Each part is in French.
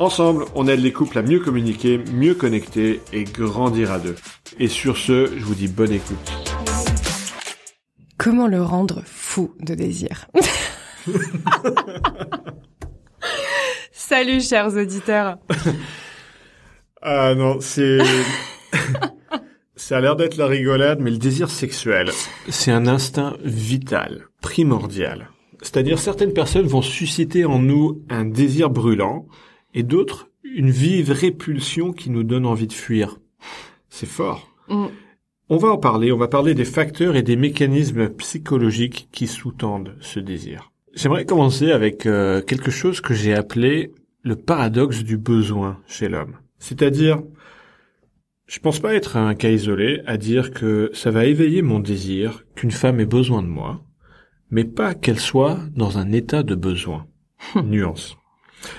Ensemble, on aide les couples à mieux communiquer, mieux connecter et grandir à deux. Et sur ce, je vous dis bonne écoute. Comment le rendre fou de désir Salut chers auditeurs. Ah non, c'est... Ça a l'air d'être la rigolade, mais le désir sexuel, c'est un instinct vital, primordial. C'est-à-dire certaines personnes vont susciter en nous un désir brûlant, et d'autres une vive répulsion qui nous donne envie de fuir. C'est fort. Mm. On va en parler, on va parler des facteurs et des mécanismes psychologiques qui sous-tendent ce désir. J'aimerais commencer avec euh, quelque chose que j'ai appelé le paradoxe du besoin chez l'homme. C'est-à-dire, je pense pas être un cas isolé à dire que ça va éveiller mon désir qu'une femme ait besoin de moi, mais pas qu'elle soit dans un état de besoin. Nuance.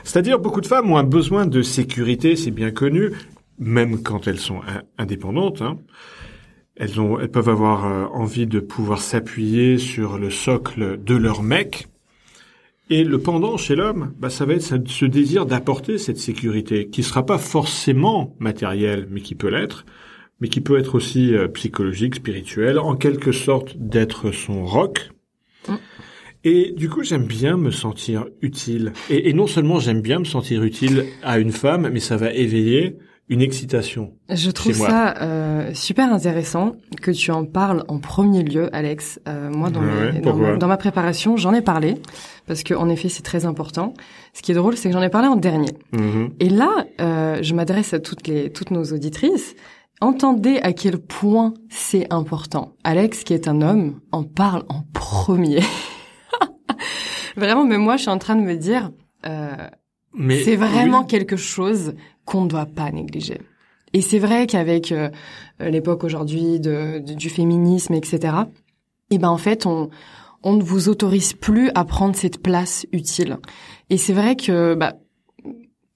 C'est-à-dire, beaucoup de femmes ont un besoin de sécurité, c'est bien connu, même quand elles sont in- indépendantes. hein. Elles, ont, elles peuvent avoir euh, envie de pouvoir s'appuyer sur le socle de leur mec. Et le pendant chez l'homme, bah, ça va être ce- désir d'apporter cette sécurité, qui sera pas forcément matériel, mais qui peut l'être, mais qui peut être aussi euh, psychologique, spirituel, en quelque sorte d'être son roc. Et du coup, j'aime bien me sentir utile. Et, et non seulement j'aime bien me sentir utile à une femme, mais ça va éveiller une excitation. Je trouve ça euh, super intéressant que tu en parles en premier lieu, Alex. Euh, moi, dans, Ouais, mes- dans, pourquoi ma, dans ma préparation, j'en ai parlé parce que en effet, c'est très important. Ce qui est drôle, c'est que j'en ai parlé en dernier. Mhm. Et là, euh, je m'adresse à toutes les toutes nos auditrices. Entendez à quel point c'est important. Alex, qui est un homme, en parle en premier. Vraiment, mais moi, je suis en train de me dire, euh, c'est vraiment oui. quelque chose qu'on ne doit pas négliger. Et c'est vrai qu'avec euh, l'époque aujourd'hui de, de- du féminisme, etc., eh ben en fait, on, on ne vous autorise plus à prendre cette place utile. Et c'est vrai que bah,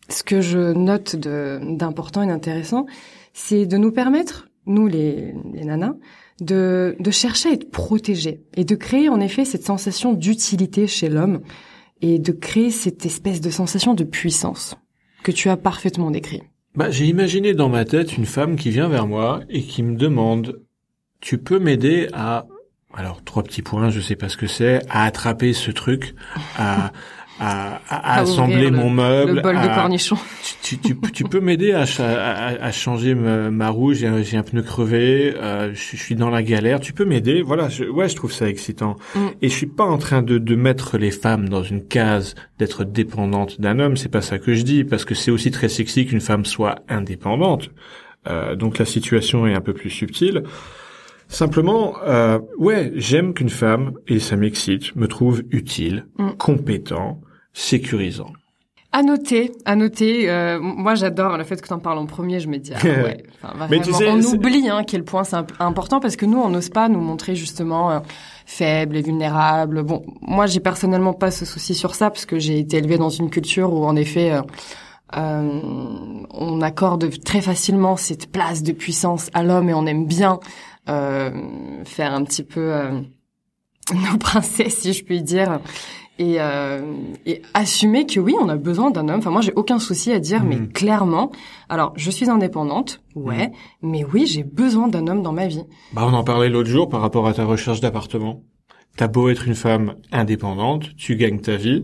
ce que je note d'important et d'intéressant, c'est de nous permettre, nous les, les nanas, de, de chercher à être protégés et de créer en effet cette sensation d'utilité chez l'homme et de créer cette espèce de sensation de puissance que tu as parfaitement décrit. Bah, j'ai imaginé dans ma tête une femme qui vient vers moi et qui me demande Tu peux m'aider à alors trois petits points, je sais pas ce que c'est, à attraper ce truc, à à, à- à assembler le- mon meuble, Le bol de tu, tu, tu- tu peux m'aider à, cha- à, à changer ma, ma roue, j'ai un, j'ai un pneu crevé, euh, je, suis- je suis dans la galère, tu peux m'aider? Voilà, je, ouais, je trouve ça excitant. Mm. Et je suis pas en train de, de mettre les femmes dans une case, d'être dépendantes d'un homme, c'est pas ça que je dis, parce que c'est aussi très sexy qu'une femme soit indépendante. Euh, donc la situation est un peu plus subtile. Simplement, euh, ouais, j'aime qu'une femme, et ça m'excite, me trouve utile, Mm. compétent, sécurisant. À noter, à noter. euh, moi, j'adore le fait que tu en parles en premier. Je me dis, ah ouais. Enfin, Mais vraiment, tu sais, on oublie hein, quel point c'est imp- important parce que nous, on n'ose pas nous montrer justement euh, faibles et vulnérables. Bon, moi, j'ai personnellement pas ce souci sur ça parce que j'ai été élevée dans une culture où, en effet, euh, euh, on accorde très facilement cette place de puissance à l'homme et on aime bien faire un petit peu euh, nos princesses, si je puis dire et, euh, et assumer que oui, on a besoin d'un homme. Enfin, moi, j'ai aucun souci à dire, mais Mhm. clairement, alors, je suis indépendante, ouais, mais oui, j'ai besoin d'un homme dans ma vie. Bah, on en parlait l'autre jour par rapport à ta recherche d'appartement. T'as beau être une femme indépendante, tu gagnes ta vie,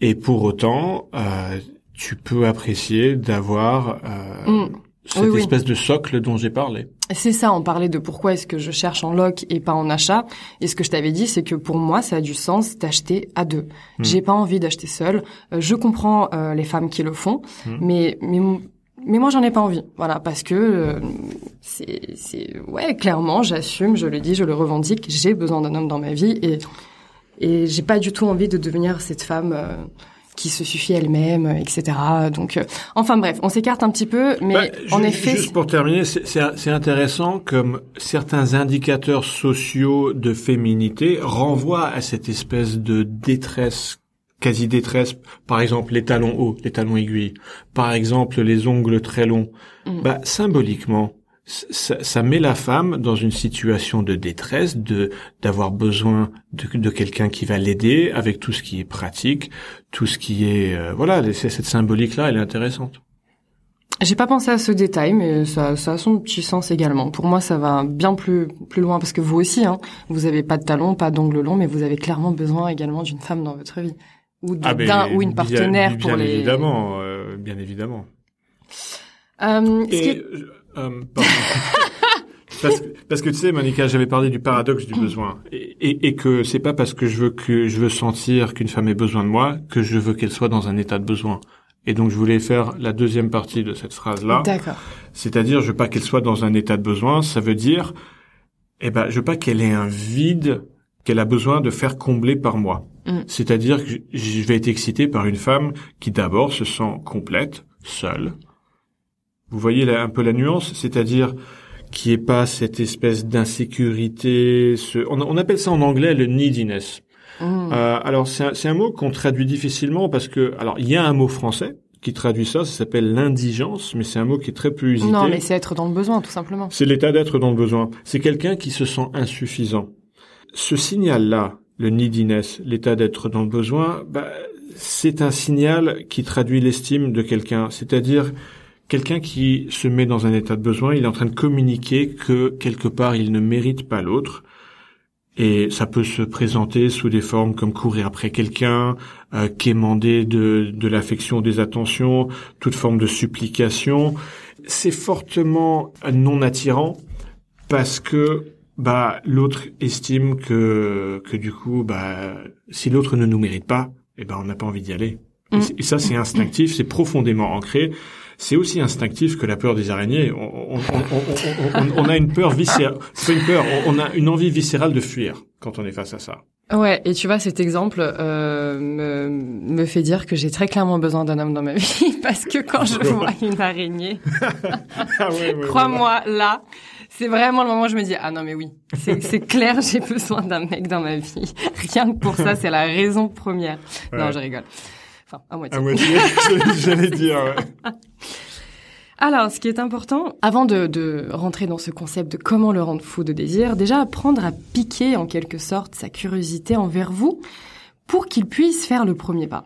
et pour autant, euh, tu peux apprécier d'avoir euh, Mm. Cette Oui, oui. espèce de socle dont j'ai parlé. C'est ça, on parlait de pourquoi est-ce que je cherche en loc et pas en achat. Et ce que je t'avais dit, c'est que pour moi, ça a du sens d'acheter à deux. Mm. J'ai pas envie d'acheter seul. Euh, je comprends euh, les femmes qui le font, Mm. mais mais mais moi j'en ai pas envie. Voilà, parce que euh, c'est c'est ouais, clairement, j'assume, je le dis, je le revendique. J'ai besoin d'un homme dans ma vie et et j'ai pas du tout envie de devenir cette femme. euh, qui se suffit elle-même, etc. Donc, enfin bref, on s'écarte un petit peu, mais Bah, en effet, Juste pour terminer, c'est- intéressant comme certains indicateurs sociaux de féminité renvoient à cette espèce de détresse, quasi détresse. Par exemple, les talons hauts, les talons aiguilles. Par exemple, les ongles très longs. Mm. Bah, symboliquement, ça, ça met la femme dans une situation de détresse, de d'avoir besoin de, de quelqu'un qui va l'aider avec tout ce qui est pratique, tout ce qui est euh, voilà. Cette symbolique là, elle est intéressante. J'ai pas pensé à ce détail, mais ça, ça a son petit sens également. Pour moi, ça va bien plus plus loin parce que vous aussi, hein, vous avez pas de talons, pas d'ongles longs, mais vous avez clairement besoin également d'une femme dans votre vie ou Ah, d'un ou une partenaire bien, pour les. évidemment, euh, bien évidemment. Euh, ce qui Et, est- euh, parce, que, parce que tu sais, Monica, j'avais parlé du paradoxe du besoin, et, et, et que c'est pas parce que je veux que je veux sentir qu'une femme ait besoin de moi que je veux qu'elle soit dans un état de besoin. Et donc je voulais faire la deuxième partie de cette phrase-là, D'accord. c'est-à-dire je veux pas qu'elle soit dans un état de besoin. Ça veut dire, eh ben, je veux pas qu'elle ait un vide qu'elle a besoin de faire combler par moi. Mm. C'est-à-dire que je vais être excité par une femme qui d'abord se sent complète, seule. Vous voyez là un peu la nuance, c'est-à-dire qui est pas cette espèce d'insécurité. Ce... On, on appelle ça en anglais le neediness. Mmh. Euh, alors c'est un, c'est un mot qu'on traduit difficilement parce que alors il y a un mot français qui traduit ça, ça s'appelle l'indigence, mais c'est un mot qui est très peu usité. non, mais c'est être dans le besoin, tout simplement. C'est l'état d'être dans le besoin. C'est quelqu'un qui se sent insuffisant. Ce signal-là, le neediness, l'état d'être dans le besoin, bah, c'est un signal qui traduit l'estime de quelqu'un. C'est-à-dire quelqu'un qui se met dans un état de besoin, il est en train de communiquer que quelque part il ne mérite pas l'autre. Et ça peut se présenter sous des formes comme courir après quelqu'un, euh, quémander de, de l'affection, des attentions, toute forme de supplication. C'est fortement non attirant parce que bah l'autre estime que que du coup bah si l'autre ne nous mérite pas, eh ben on n'a pas envie d'y aller. Et Mm. Et ça c'est instinctif, c'est profondément ancré. C'est aussi instinctif que la peur des araignées. On, on, on, on- on- on a une peur viscérale. Pas une peur. On a une envie viscérale de fuir quand on est face à ça. Ouais, et tu vois, cet exemple euh, me, me fait dire que j'ai très clairement besoin d'un homme dans ma vie, parce que quand je vois une araignée, Ah ouais, ouais, crois-moi, là, c'est vraiment le moment où je me dis, ah non mais oui, c'est clair, j'ai besoin d'un mec dans ma vie. Rien que pour ça, c'est la raison première. Non, je rigole. Enfin, à moitié. À moitié, j'allais dire. ouais. Alors, ce qui est important, avant de, de rentrer dans ce concept de comment le rendre fou de désir, déjà apprendre à piquer en quelque sorte sa curiosité envers vous pour qu'il puisse faire le premier pas.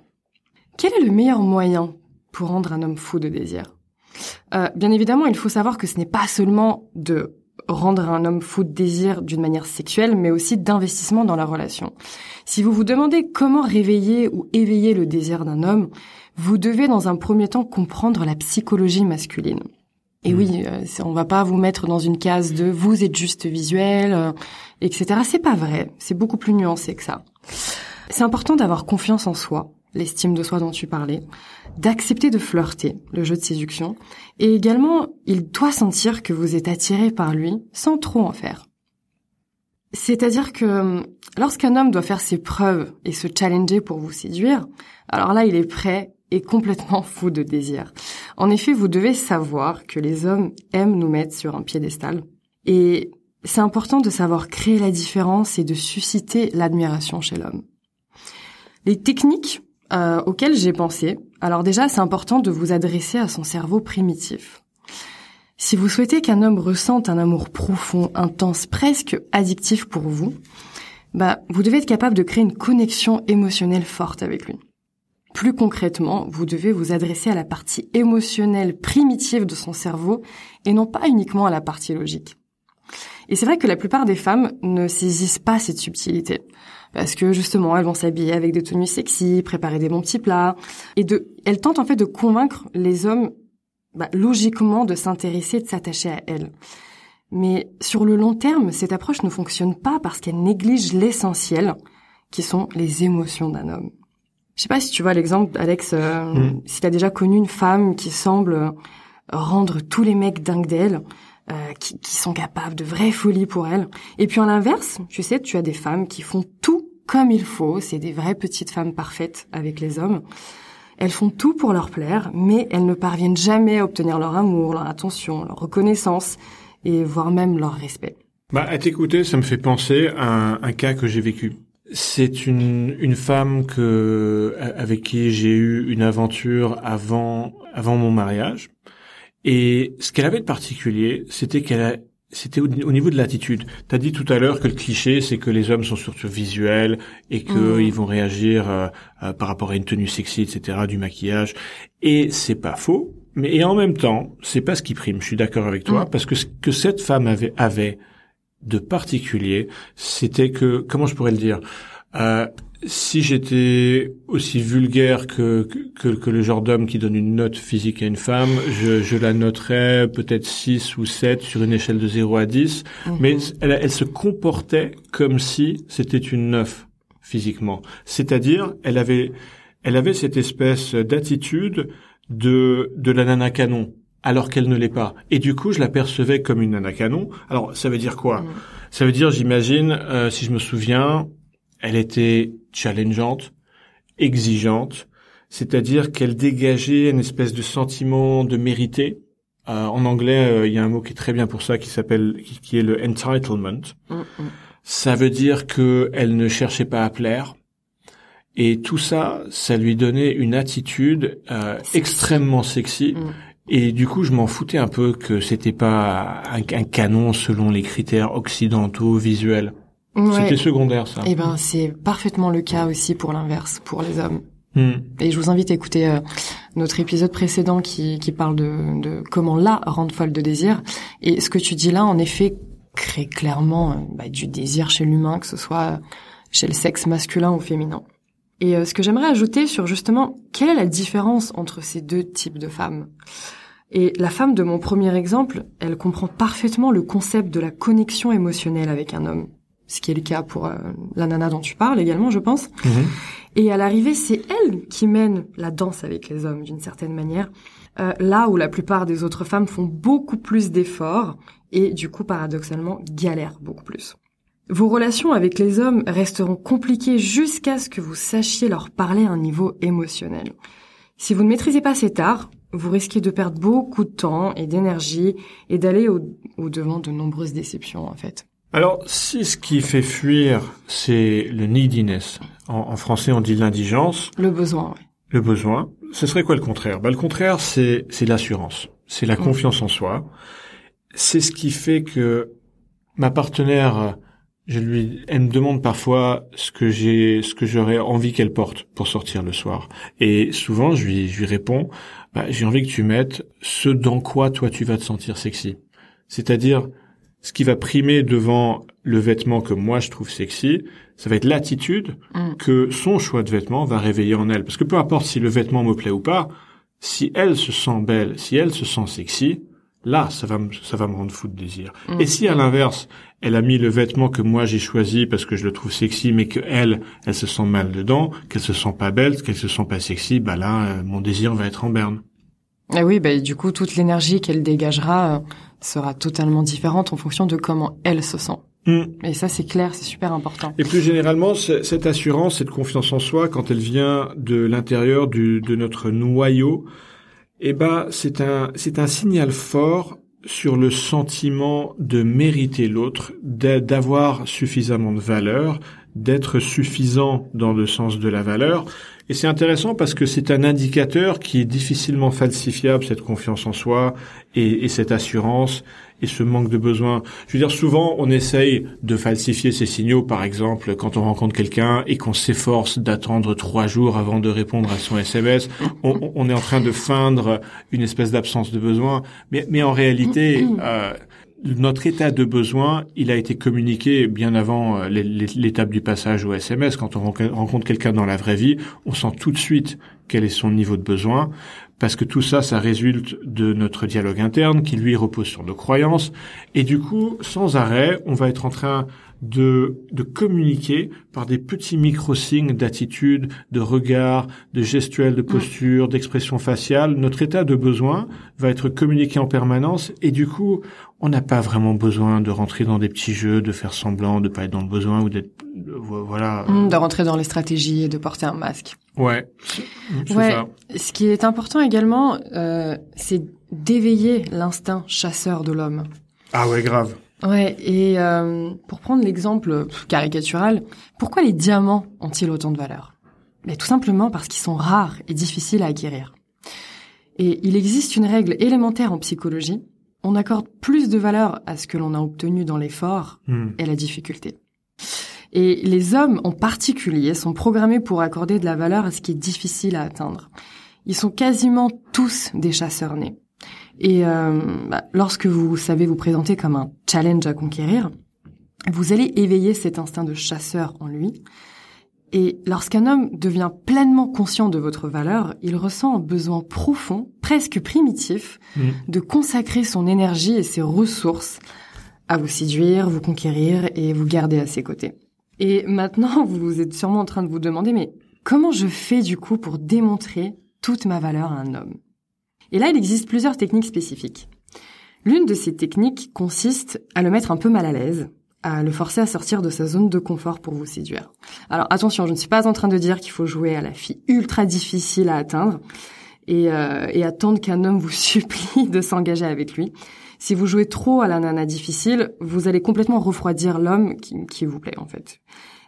Quel est le meilleur moyen pour rendre un homme fou de désir? Euh, Bien évidemment, il faut savoir que ce n'est pas seulement de rendre un homme fou de désir d'une manière sexuelle, mais aussi d'investissement dans la relation. Si vous vous demandez comment réveiller ou éveiller le désir d'un homme, vous devez dans un premier temps comprendre la psychologie masculine. Et Mm. oui, euh, on va pas vous mettre dans une case de vous êtes juste visuel, euh, etc. C'est pas vrai. C'est beaucoup plus nuancé que ça. C'est important d'avoir confiance en soi, l'estime de soi dont tu parlais, d'accepter de flirter, le jeu de séduction, et également, il doit sentir que vous êtes attiré par lui sans trop en faire. C'est-à-dire que euh, lorsqu'un homme doit faire ses preuves et se challenger pour vous séduire, alors là, il est prêt et complètement fou de désir. En effet, vous devez savoir que les hommes aiment nous mettre sur un piédestal. Et c'est important de savoir créer la différence et de susciter l'admiration chez l'homme. Les techniques euh, auxquelles j'ai pensé, alors déjà, c'est important de vous adresser à son cerveau primitif. Si vous souhaitez qu'un homme ressente un amour profond, intense, presque addictif pour vous, bah, vous devez être capable de créer une connexion émotionnelle forte avec lui. Plus concrètement, vous devez vous adresser à la partie émotionnelle primitive de son cerveau et non pas uniquement à la partie logique. Et c'est vrai que la plupart des femmes ne saisissent pas cette subtilité. Parce que justement, elles vont s'habiller avec des tenues sexy, préparer des bons petits plats. Et de, elles tentent en fait de convaincre les hommes, bah, logiquement, de s'intéresser et de s'attacher à elles. Mais sur le long terme, cette approche ne fonctionne pas parce qu'elle néglige l'essentiel, qui sont les émotions d'un homme. Je sais pas si tu vois l'exemple, Alex, euh, Mm. si t'as déjà connu une femme qui semble rendre tous les mecs dingues d'elle, euh, qui, qui sont capables de vraies folies pour elle. Et puis à l'inverse, tu sais, tu as des femmes qui font tout comme il faut, c'est des vraies petites femmes parfaites avec les hommes. Elles font tout pour leur plaire, mais elles ne parviennent jamais à obtenir leur amour, leur attention, leur reconnaissance et voire même leur respect. Bah, à t'écouter, ça me fait penser à un, cas que j'ai vécu. C'est une, une femme que avec qui j'ai eu une aventure avant avant mon mariage. Et ce qu'elle avait de particulier, c'était qu'elle c'était au, niveau de l'attitude. Tu as dit tout à l'heure que le cliché, c'est que les hommes sont surtout visuels et qu'ils mmh. vont réagir euh, euh, par rapport à une tenue sexy, etc., du maquillage. Et c'est pas faux. Mais et en même temps, c'est pas ce qui prime. Je suis d'accord avec toi mmh. parce que ce que cette femme avait avait de particulier, c'était que comment je pourrais le dire. Euh, si j'étais aussi vulgaire que, que, que le genre d'homme qui donne une note physique à une femme, je, je la noterais peut-être 6 ou 7 sur une échelle de 0 à 10, mhm. mais elle, elle se comportait comme si c'était une 9 physiquement. C'est-à-dire, elle avait, elle avait cette espèce d'attitude de, de la nana canon, alors qu'elle ne l'est pas. Et du coup, je la percevais comme une nana canon. Alors, ça veut dire quoi? Mhm. Ça veut dire, j'imagine, euh, si je me souviens, elle était challengeante, exigeante, c'est-à-dire qu'elle dégageait une espèce de sentiment de mérité. Euh, en anglais, euh, il y a un mot qui est très bien pour ça, qui s'appelle, qui, est le entitlement. Mm, mm. Ça veut dire que elle ne cherchait pas à plaire. Et tout ça, ça lui donnait une attitude euh, extrêmement sexy. Mm. Et du coup, je m'en foutais un peu que c'était pas un, un, canon selon les critères occidentaux visuels. C'était secondaire, ça. Eh ben, c'est parfaitement le cas aussi pour l'inverse, pour les hommes. Hmm. Et je vous invite à écouter euh, notre épisode précédent qui, qui parle de, de comment la rendre folle de désir. Et ce que tu dis là, en effet, crée clairement euh, bah, du désir chez l'humain, que ce soit chez le sexe masculin ou féminin. Et euh, ce que j'aimerais ajouter sur justement, quelle est la différence entre ces deux types de femmes? Et la femme de mon premier exemple, elle comprend parfaitement le concept de la connexion émotionnelle avec un homme ce qui est le cas pour euh, la nana dont tu parles également, je pense. Mhm. Et à l'arrivée, c'est elle qui mène la danse avec les hommes d'une certaine manière, euh, là où la plupart des autres femmes font beaucoup plus d'efforts et du coup, paradoxalement, galèrent beaucoup plus. Vos relations avec les hommes resteront compliquées jusqu'à ce que vous sachiez leur parler à un niveau émotionnel. Si vous ne maîtrisez pas cet art, vous risquez de perdre beaucoup de temps et d'énergie et d'aller au devant de nombreuses déceptions en fait. Alors, si ce qui fait fuir, c'est le neediness, en, français on dit l'indigence. Le besoin, oui. Le besoin, ce serait quoi le contraire? Bah, Le contraire, c'est l'assurance, c'est la mm. confiance en soi. C'est ce qui fait que ma partenaire, je lui, elle me demande parfois ce que j'ai, ce que j'aurais envie qu'elle porte pour sortir le soir. Et souvent, je lui, je lui réponds, bah, j'ai envie que tu mettes ce dans quoi toi tu vas te sentir sexy. C'est-à-dire, ce qui va primer devant le vêtement que moi je trouve sexy, ça va être l'attitude mm. que son choix de vêtement va réveiller en elle. Parce que peu importe si le vêtement me plaît ou pas, si elle se sent belle, si elle se sent sexy, là, ça va me, ça va me rendre fou de désir. Mm. Et si à l'inverse, elle a mis le vêtement que moi j'ai choisi parce que je le trouve sexy, mais que elle, elle se sent mal dedans, qu'elle se sent pas belle, qu'elle se sent pas sexy, bah là, euh, mon désir va être en berne. Et oui, bah, du coup, toute l'énergie qu'elle dégagera, euh, sera totalement différente en fonction de comment elle se sent. Mm. Et ça, c'est clair, c'est super important. Et plus généralement, cette assurance, cette confiance en soi, quand elle vient de l'intérieur de notre noyau, eh ben, c'est un, c'est un signal fort sur le sentiment de mériter l'autre, d'avoir suffisamment de valeur, d'être suffisant dans le sens de la valeur. Et c'est intéressant parce que c'est un indicateur qui est difficilement falsifiable, cette confiance en soi et, et, cette assurance et ce manque de besoin. Je veux dire, souvent, on essaye de falsifier ces signaux, par exemple, quand on rencontre quelqu'un et qu'on s'efforce d'attendre trois jours avant de répondre à son SMS, on, on est en train de feindre une espèce d'absence de besoin. Mais, mais en réalité, euh, notre état de besoin, il a été communiqué bien avant euh, l'étape du passage au SMS. Quand on rencontre quelqu'un dans la vraie vie, on sent tout de suite quel est son niveau de besoin, parce que tout ça, ça résulte de notre dialogue interne qui, lui, repose sur nos croyances. Et du coup, sans arrêt, on va être en train de, de communiquer par des petits micro-signes d'attitude, de regard, de gestuelle, de posture, d'expression faciale. Notre état de besoin va être communiqué en permanence et du coup, on n'a pas vraiment besoin de rentrer dans des petits jeux, de faire semblant de pas être dans le besoin ou d'être, voilà. Mmh, de rentrer dans les stratégies et de porter un masque. Ouais. Ouais. Ce qui est important également, euh, c'est d'éveiller l'instinct chasseur de l'homme. Ah ouais, grave. Ouais, et euh, pour prendre l'exemple caricatural, pourquoi les diamants ont-ils autant de valeur? Mais tout simplement parce qu'ils sont rares et difficiles à acquérir. Et il existe une règle élémentaire en psychologie, on accorde plus de valeur à ce que l'on a obtenu dans l'effort Hmm. et la difficulté. Et les hommes en particulier sont programmés pour accorder de la valeur à ce qui est difficile à atteindre. Ils sont quasiment tous des chasseurs nés. Et euh, bah, lorsque vous savez vous présenter comme un challenge à conquérir, vous allez éveiller cet instinct de chasseur en lui. Et lorsqu'un homme devient pleinement conscient de votre valeur, il ressent un besoin profond, presque primitif, Mm. de consacrer son énergie et ses ressources à vous séduire, vous conquérir et vous garder à ses côtés. Et maintenant, vous êtes sûrement en train de vous demander, mais comment je fais du coup pour démontrer toute ma valeur à un homme? Et là, il existe plusieurs techniques spécifiques. L'une de ces techniques consiste à le mettre un peu mal à l'aise, à le forcer à sortir de sa zone de confort pour vous séduire. Alors attention, je ne suis pas en train de dire qu'il faut jouer à la fille ultra difficile à atteindre et, euh, et attendre qu'un homme vous supplie de s'engager avec lui. Si vous jouez trop à la nana difficile, vous allez complètement refroidir l'homme qui, vous plaît en fait.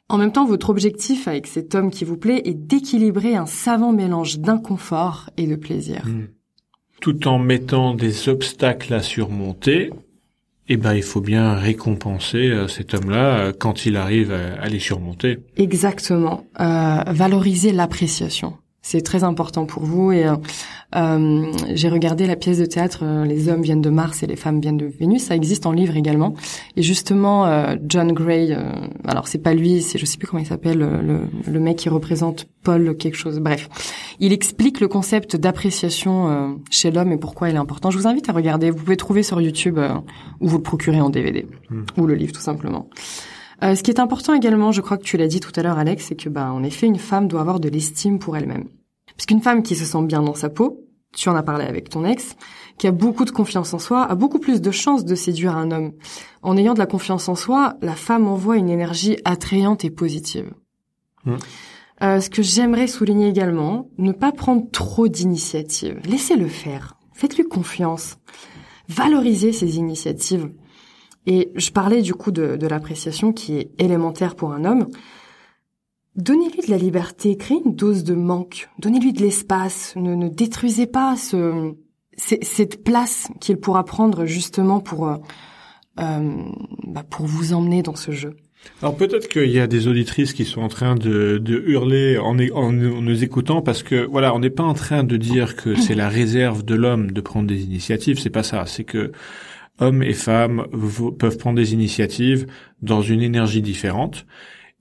En même temps, votre objectif avec cet homme qui vous plaît est d'équilibrer un savant mélange d'inconfort et de plaisir. Hmm. Tout en mettant des obstacles à surmonter, eh ben, il faut bien récompenser euh, cet homme-là euh, quand il arrive à, à les surmonter. Exactement. Euh, valoriser l'appréciation. C'est très important pour vous et euh, euh, j'ai regardé la pièce de théâtre euh, Les hommes viennent de Mars et les femmes viennent de Vénus. Ça existe en livre également. Et justement, euh, John Gray, euh, alors c'est pas lui, c'est je sais plus comment il s'appelle, le, le, mec qui représente Paul quelque chose. Bref, il explique le concept d'appréciation chez l'homme et pourquoi il est important. Je vous invite à regarder. Vous pouvez trouver sur YouTube ou vous le procurez en DVD Mm. ou le livre tout simplement. Euh, ce qui est important également, je crois que tu l'as dit tout à l'heure, Alex, c'est que, bah, en effet, une femme doit avoir de l'estime pour elle-même. Parce qu'une femme qui se sent bien dans sa peau, tu en as parlé avec ton ex, qui a beaucoup de confiance en soi, a beaucoup plus de chances de séduire un homme. En ayant de la confiance en soi, la femme envoie une énergie attrayante et positive. Mm. Euh, ce que j'aimerais souligner également, ne pas prendre trop d'initiatives. Laissez-le faire. Faites-lui confiance. Valorisez ses initiatives. Et je parlais du coup de, de l'appréciation qui est élémentaire pour un homme. Donnez-lui de la liberté, créez une dose de manque, donnez-lui de l'espace, ne, ne détruisez pas ce, cette place qu'il pourra prendre justement pour, euh, euh, bah, pour vous emmener dans ce jeu. Alors peut-être qu'il y a des auditrices qui sont en train de, de hurler en, en, en nous écoutant parce que voilà, on n'est pas en train de dire que c'est la réserve de l'homme de prendre des initiatives. C'est pas ça. C'est que hommes et femmes peuvent prendre des initiatives dans une énergie différente.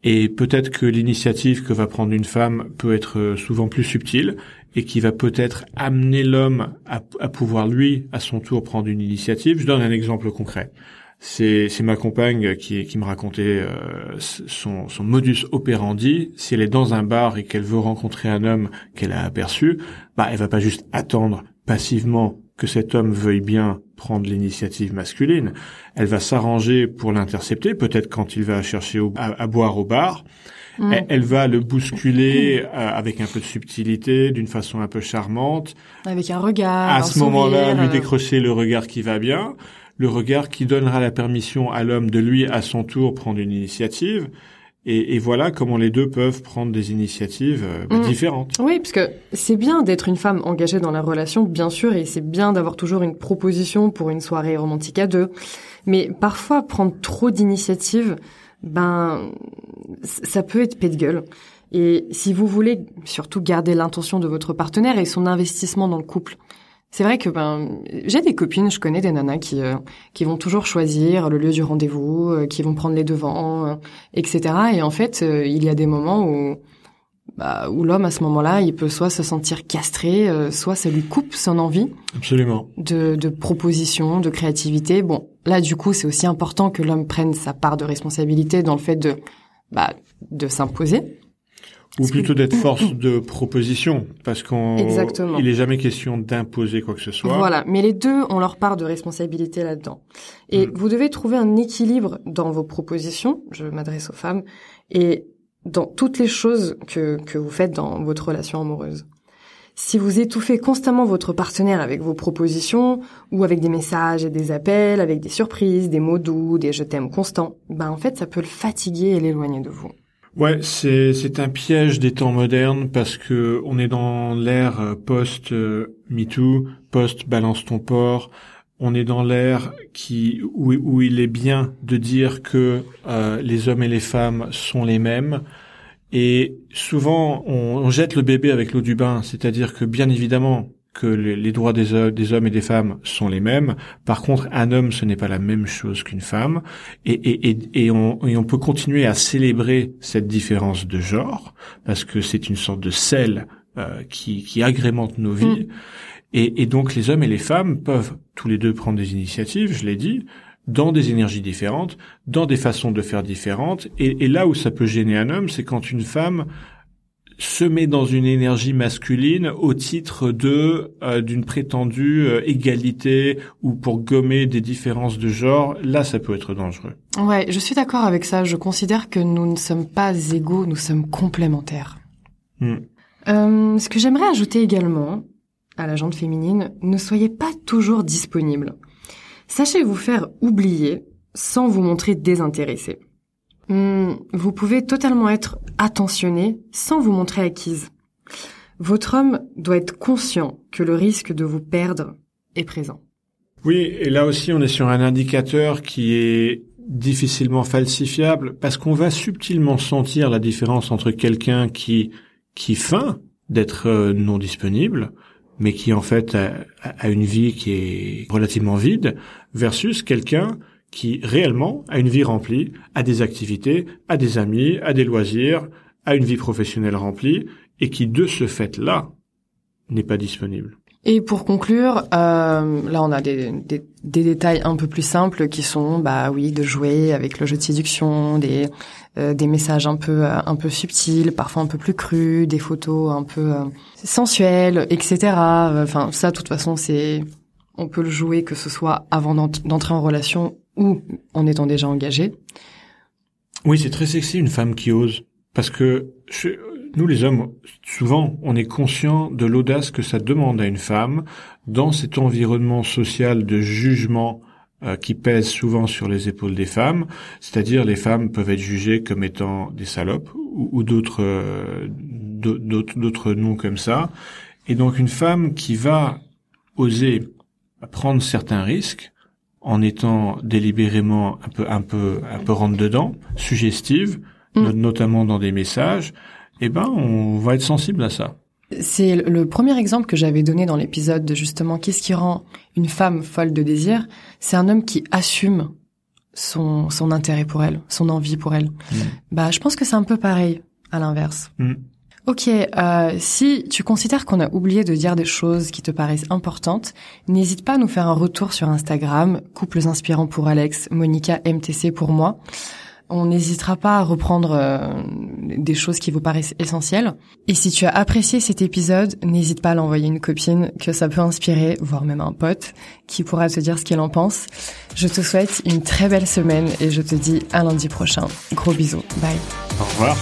Et peut-être que l'initiative que va prendre une femme peut être euh, souvent plus subtile et qui va peut-être amener l'homme à, pouvoir lui, à son tour, prendre une initiative. Je donne un exemple concret. C'est ma compagne qui qui me racontait euh, son son modus operandi. Si elle est dans un bar et qu'elle veut rencontrer un homme qu'elle a aperçu, bah elle va pas juste attendre passivement que cet homme veuille bien prendre l'initiative masculine. Elle va s'arranger pour l'intercepter, peut-être quand il va chercher au- à, à boire au bar. Mm. Elle, elle va le bousculer euh, avec un peu de subtilité, d'une façon un peu charmante Avec un regard, à ce moment-là, lui euh, décrocher le regard qui va bien, le regard qui donnera la permission à l'homme de lui, à son tour, prendre une initiative. Et, et voilà comment les deux peuvent prendre des initiatives euh, bah, Mm. différentes. Oui, parce que c'est bien d'être une femme engagée dans la relation, bien sûr, et c'est bien d'avoir toujours une proposition pour une soirée romantique à deux. Mais parfois, prendre trop d'initiatives, ben, ça peut être pet de gueule. Et si vous voulez surtout garder l'intention de votre partenaire et son investissement dans le couple, c'est vrai que ben j'ai des copines, je connais des nanas qui euh, qui vont toujours choisir le lieu du rendez-vous, euh, qui vont prendre les devants, euh, etc. Et en fait, euh, il y a des moments où bah, où l'homme à ce moment-là, il peut soit se sentir castré, euh, soit ça lui coupe son envie Absolument. de, de proposition, de créativité. Bon, là, du coup, c'est aussi important que l'homme prenne sa part de responsabilité dans le fait de, bah, de s'imposer. Ou plutôt d'être force de proposition, parce qu'on, il est jamais question d'imposer quoi que ce soit. Voilà, mais les deux ont leur part de responsabilité là-dedans. Et Mm. vous devez trouver un équilibre dans vos propositions, je m'adresse aux femmes, et dans toutes les choses que, que vous faites dans votre relation amoureuse. Si vous étouffez constamment votre partenaire avec vos propositions, ou avec des messages et des appels, avec des surprises, des mots doux, des je t'aime constants, ben en fait ça peut le fatiguer et l'éloigner de vous. Ouais, c'est c'est un piège des temps modernes parce que on est dans l'ère euh, post euh, MeToo, post balance ton porc. On est dans l'ère qui où, où il est bien de dire que euh, les hommes et les femmes sont les mêmes. Et souvent, on jette le bébé avec l'eau du bain, c'est-à-dire que bien évidemment que les, droits des, ho- des hommes et des femmes sont les mêmes. Par contre, un homme, ce n'est pas la même chose qu'une femme. Et, et, et, et, on, et on peut continuer à célébrer cette différence de genre, parce que c'est une sorte de sel euh, qui, qui agrémente nos vies. Et, et donc les hommes et les femmes peuvent tous les deux prendre des initiatives, je l'ai dit, dans des énergies différentes, dans des façons de faire différentes. Et, et là où ça peut gêner un homme, c'est quand une femme se met dans une énergie masculine au titre de euh, d'une prétendue euh, égalité ou pour gommer des différences de genre, là ça peut être dangereux. Ouais, je suis d'accord avec ça. Je considère que nous ne sommes pas égaux, nous sommes complémentaires. Hmm. Euh, ce que j'aimerais ajouter également à la jante féminine, ne soyez pas toujours disponible. Sachez vous faire oublier sans vous montrer désintéressé. Hmm, vous pouvez totalement être attentionné sans vous montrer acquise. Votre homme doit être conscient que le risque de vous perdre est présent. Oui, et là aussi on est sur un indicateur qui est difficilement falsifiable parce qu'on va subtilement sentir la différence entre quelqu'un qui qui feint d'être euh, non disponible mais qui en fait a, a une vie qui est relativement vide versus quelqu'un qui réellement a une vie remplie, a des activités, a des amis, a des loisirs, a une vie professionnelle remplie et qui de ce fait-là n'est pas disponible. Et pour conclure, euh, là on a des, des, des détails un peu plus simples qui sont, bah oui, de jouer avec le jeu de séduction, des euh, des messages un peu euh, un peu subtils, parfois un peu plus crus, des photos un peu euh, sensuelles, etc. Enfin ça, de toute façon, c'est on peut le jouer que ce soit avant d'ent- d'entrer en relation ou en étant déjà engagé. Oui, c'est très sexy une femme qui ose. Parce que nous les hommes, souvent, on est conscient de l'audace que ça demande à une femme dans cet environnement social de jugement euh, qui pèse souvent sur les épaules des femmes. C'est-à-dire les femmes peuvent être jugées comme étant des salopes ou, euh, d'au- d'autres d'autres noms comme ça. Et donc une femme qui va oser prendre certains risques en étant délibérément un peu un peu un peu rentre dedans, suggestive, Mm. no- notamment dans des messages, eh ben on va être sensible à ça. C'est le- premier exemple que j'avais donné dans l'épisode de justement qu'est-ce qui rend une femme folle de désir. C'est un homme qui assume son, son intérêt pour elle, son envie pour elle. Bah, je pense que c'est un peu pareil à l'inverse. Mm. Ok, euh, si tu considères qu'on a oublié de dire des choses qui te paraissent importantes, n'hésite pas à nous faire un retour sur Instagram, couples inspirants pour Alex, Monica MTC pour moi. On n'hésitera pas à reprendre euh, des choses qui vous paraissent essentielles. Et si tu as apprécié cet épisode, n'hésite pas à l'envoyer à une copine que ça peut inspirer, voire même un pote, qui pourra te dire ce qu'il en pense. Je te souhaite une très belle semaine et je te dis à lundi prochain. Gros bisous. Bye. Au revoir.